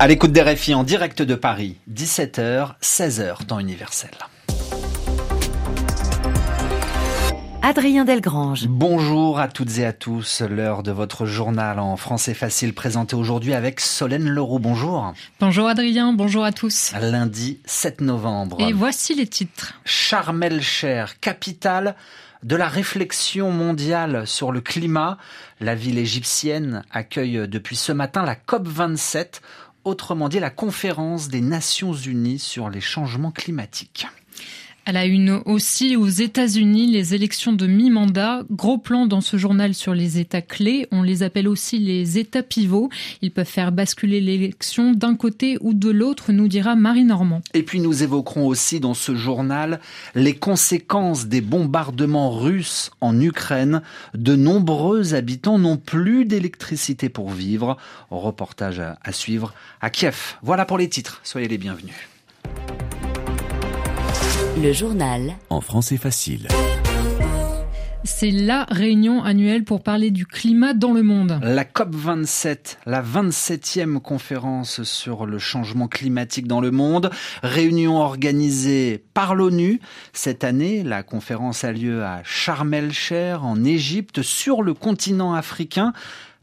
À l'écoute des RFI en direct de Paris, 17h, 16h, temps universel. Adrien Delgrange. Bonjour à toutes et à tous. L'heure de votre journal en français facile présenté aujourd'hui avec Solène Leroux. Bonjour. Bonjour Adrien, bonjour à tous. Lundi 7 novembre. Et voici les titres. Sharm el-Cher, capitale de la réflexion mondiale sur le climat. La ville égyptienne accueille depuis ce matin la COP27 autrement dit la conférence des Nations Unies sur les changements climatiques. Elle a une aussi aux États-Unis les élections de mi-mandat. Gros plan dans ce journal sur les États clés. On les appelle aussi les États pivots. Ils peuvent faire basculer l'élection d'un côté ou de l'autre, nous dira Marie Normand. Et puis nous évoquerons aussi dans ce journal les conséquences des bombardements russes en Ukraine. De nombreux habitants n'ont plus d'électricité pour vivre. Reportage à suivre à Kiev. Voilà pour les titres. Soyez les bienvenus. Le journal. En français facile. C'est la réunion annuelle pour parler du climat dans le monde. La COP27, la 27e conférence sur le changement climatique dans le monde, réunion organisée par l'ONU. Cette année, la conférence a lieu à Sharm el-Cher en Égypte sur le continent africain.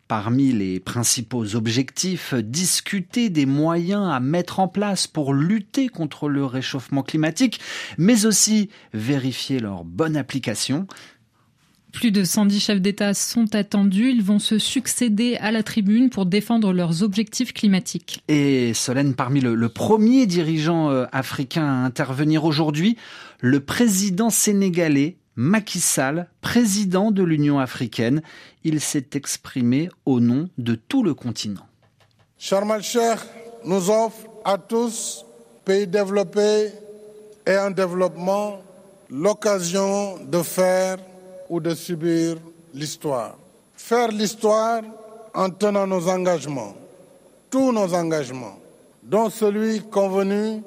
Parmi les principaux objectifs, discuter des moyens à mettre en place pour lutter contre le réchauffement climatique, mais aussi vérifier leur bonne application. Plus de 110 chefs d'État sont attendus. Ils vont se succéder à la tribune pour défendre leurs objectifs climatiques. Et Solène, parmi le, le premier dirigeant euh, africain à intervenir aujourd'hui, le président sénégalais Macky Sall, président de l'Union africaine. Il s'est exprimé au nom de tout le continent. Sharm el-Sheikh nous offre à tous, pays développés et en développement, l'occasion de faire ou de subir l'histoire. Faire l'histoire en tenant nos engagements, tous nos engagements, dont celui convenu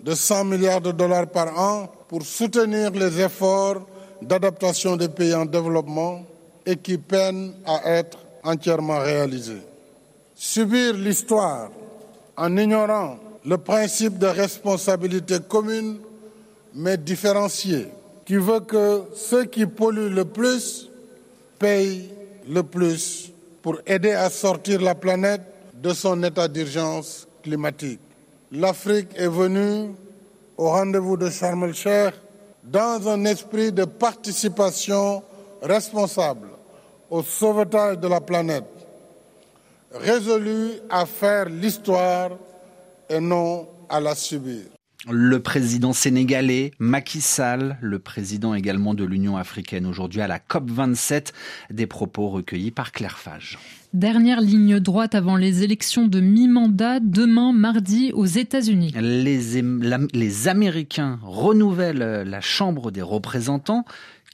de 100 milliards de dollars par an pour soutenir les efforts d'adaptation des pays en développement et qui peinent à être entièrement réalisés. Subir l'histoire en ignorant le principe de responsabilité commune mais différenciée, qui veut que ceux qui polluent le plus payent le plus pour aider à sortir la planète de son état d'urgence climatique. L'Afrique est venue au rendez-vous de Sharm dans un esprit de participation responsable au sauvetage de la planète, résolu à faire l'histoire et non à la subir. Le président sénégalais Macky Sall, le président également de l'Union africaine aujourd'hui à la COP27, des propos recueillis par Claire Fage. Dernière ligne droite avant les élections de mi-mandat demain mardi aux États-Unis. Les, les Américains renouvellent la Chambre des représentants.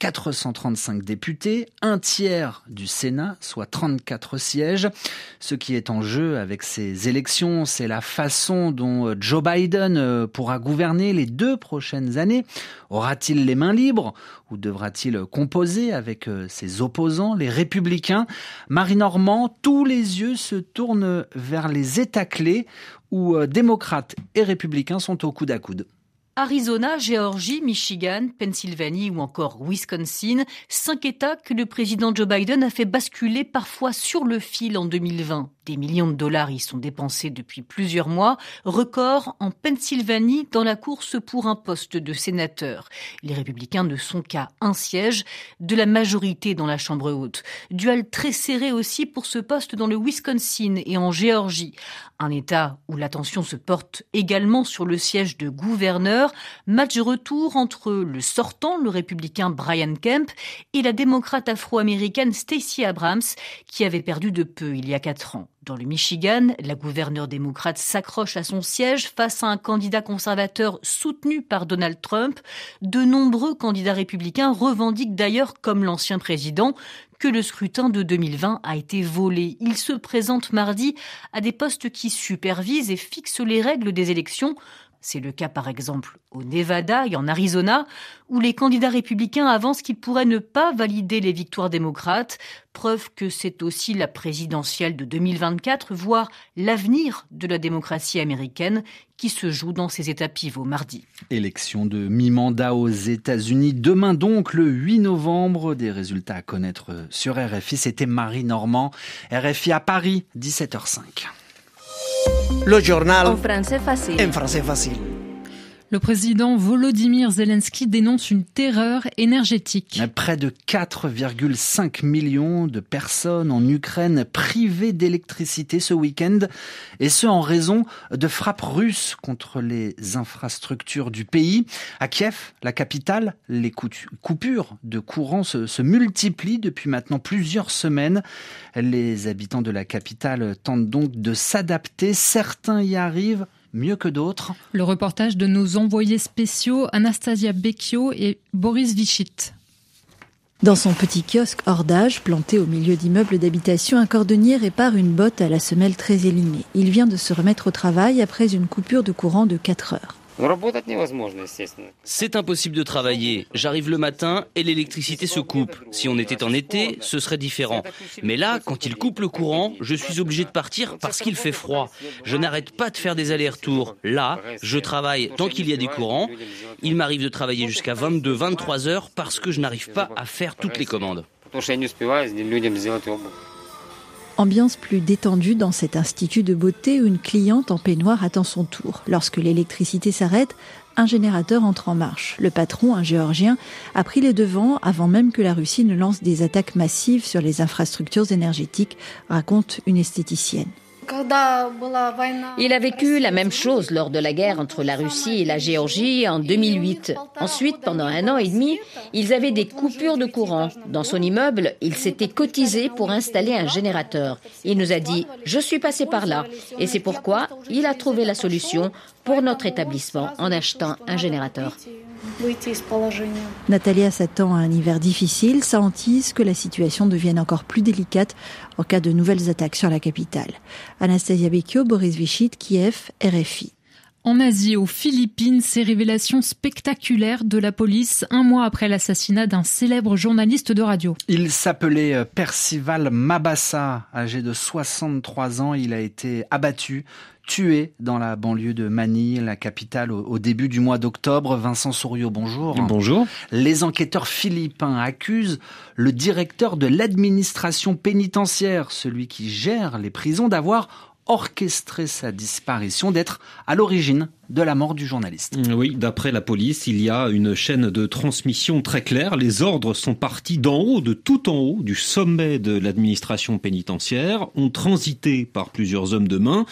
435 députés, un tiers du Sénat, soit 34 sièges. Ce qui est en jeu avec ces élections, c'est la façon dont euh, Joe Biden euh, pourra gouverner les deux prochaines années. Aura-t-il les mains libres ou devra-t-il composer avec euh, ses opposants, les républicains? Marie Normand, tous les yeux se tournent vers les États clés où démocrates et républicains sont au coude à coude. Arizona, Géorgie, Michigan, Pennsylvanie ou encore Wisconsin, cinq États que le président Joe Biden a fait basculer parfois sur le fil en 2020. Des millions de dollars y sont dépensés depuis plusieurs mois, record en Pennsylvanie dans la course pour un poste de sénateur. Les républicains ne sont qu'à un siège de la majorité dans la Chambre haute. Duel très serré aussi pour ce poste dans le Wisconsin et en Géorgie. Un État où l'attention se porte également sur le siège de gouverneur. Match retour entre le sortant, le républicain Brian Kemp, et la démocrate afro-américaine Stacey Abrams, qui avait perdu de peu il y a quatre ans. Dans le Michigan, la gouverneure démocrate s'accroche à son siège face à un candidat conservateur soutenu par Donald Trump. De nombreux candidats républicains revendiquent d'ailleurs, comme l'ancien président, que le scrutin de 2020 a été volé. Il se présente mardi à des postes qui supervisent et fixent les règles des élections C'est le cas par exemple au Nevada et en Arizona, où les candidats républicains avancent qu'ils pourraient ne pas valider les victoires démocrates, preuve que c'est aussi la présidentielle de 2024, voire l'avenir de la démocratie américaine qui se joue dans ces États pivots mardi. Élection de mi-mandat aux États-Unis. Demain donc, le 8 novembre, des résultats à connaître sur RFI. C'était Marie Normand. RFI à Paris, 17h05. Le journal en français facile. En français facile. Le président Volodymyr Zelensky dénonce une terreur énergétique. Près de 4,5 millions de personnes en Ukraine privées d'électricité ce week-end, et ce en raison de frappes russes contre les infrastructures du pays. À Kiev, la capitale, les coupures de courant se, multiplient depuis maintenant plusieurs semaines. Les habitants de la capitale tentent donc de s'adapter. Certains y arrivent mieux que d'autres. Le reportage de nos envoyés spéciaux Anastasia Becchio et Boris Vichit. Dans son petit kiosque hors d'âge, planté au milieu d'immeubles d'habitation, un cordonnier répare une botte à la semelle très élimée. Il vient de se remettre au travail après une coupure de courant de 4 heures. C'est impossible de travailler. J'arrive le matin et l'électricité se coupe. Si on était en été, ce serait différent. Mais là, quand il coupe le courant, je suis obligé de partir parce qu'il fait froid. Je n'arrête pas de faire des allers-retours. Là, je travaille tant qu'il y a des courants. Il m'arrive de travailler jusqu'à 22-23 heures parce que je n'arrive pas à faire toutes les commandes. Ambiance plus détendue dans cet institut de beauté où une cliente en peignoir attend son tour. Lorsque l'électricité s'arrête, un générateur entre en marche. Le patron, un géorgien, a pris les devants avant même que la Russie ne lance des attaques massives sur les infrastructures énergétiques, raconte une esthéticienne. Il a vécu la même chose lors de la guerre entre la Russie et la Géorgie en 2008. Ensuite, pendant un an et demi, ils avaient des coupures de courant. Dans son immeuble, il s'était cotisé pour installer un générateur. Il nous a dit, je suis passé par là. Et c'est pourquoi il a trouvé la solution pour notre établissement en achetant un générateur. Natalia s'attend à un hiver difficile, ça hantise que la situation devienne encore plus délicate en cas de nouvelles attaques sur la capitale. Anastasia Bekio, Boris Vichit, Kiev, RFI. En Asie, aux Philippines, ces révélations spectaculaires de la police un mois après l'assassinat d'un célèbre journaliste de radio. Il s'appelait euh, Percival Mabassa, âgé de 63 ans. Il a été abattu tué dans la banlieue de Manille, la capitale, au, début du mois d'octobre. Vincent Souriau, bonjour. Bonjour. Les enquêteurs philippins accusent le directeur de l'administration pénitentiaire, celui qui gère les prisons, d'avoir orchestré sa disparition, d'être à l'origine de la mort du journaliste. Oui, d'après la police, il y a une chaîne de transmission très claire. Les ordres sont partis d'en haut, de tout en haut, du sommet de l'administration pénitentiaire, ont transité par plusieurs hommes de main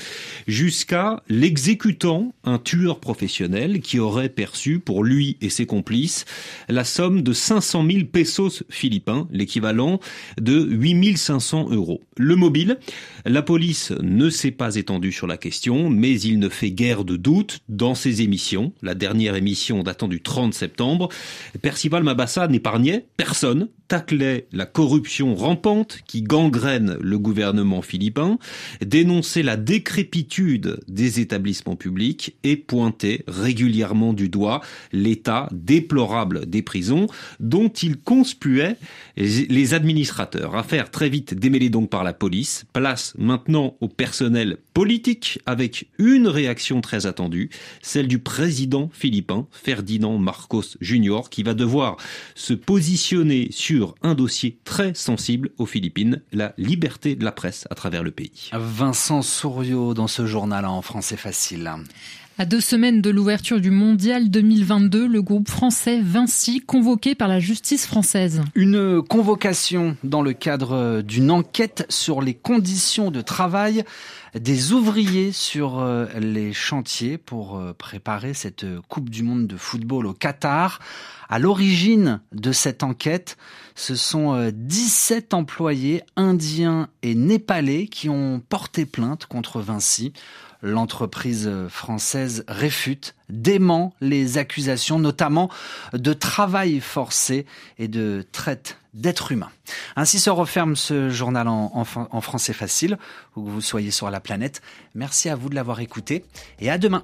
jusqu'à l'exécutant, un tueur professionnel qui aurait perçu pour lui et ses complices la somme de 500 000 pesos philippins, l'équivalent de 8500 euros. Le mobile, la police ne s'est pas étendue sur la question, mais il ne fait guère de doute dans ses émissions, la dernière émission datant du 30 septembre, Percival Mabassa n'épargnait personne, taclait la corruption rampante qui gangrène le gouvernement philippin, dénonçait la décrépitude des établissements publics et pointait régulièrement du doigt l'état déplorable des prisons dont il conspuait les administrateurs. Affaire très vite démêlée donc par la police, place maintenant au personnel politique avec une réaction très attendue, celle du président philippin Ferdinand Marcos Jr. qui va devoir se positionner sur un dossier très sensible aux Philippines, la liberté de la presse à travers le pays. Vincent Souriau dans ce journal en français facile. À deux semaines de l'ouverture du Mondial 2022, le groupe français Vinci convoqué par la justice française. Une convocation dans le cadre d'une enquête sur les conditions de travail des ouvriers sur euh, les chantiers pour euh, préparer cette Coupe du Monde de football au Qatar. À l'origine de cette enquête, ce sont 17 euh, employés indiens et népalais qui ont porté plainte contre Vinci. L'entreprise française réfute, dément les accusations, notamment de travail forcé et de traite d'êtres humains. Ainsi se referme ce journal en, français facile, où que vous soyez sur la planète. Merci à vous de l'avoir écouté et à demain.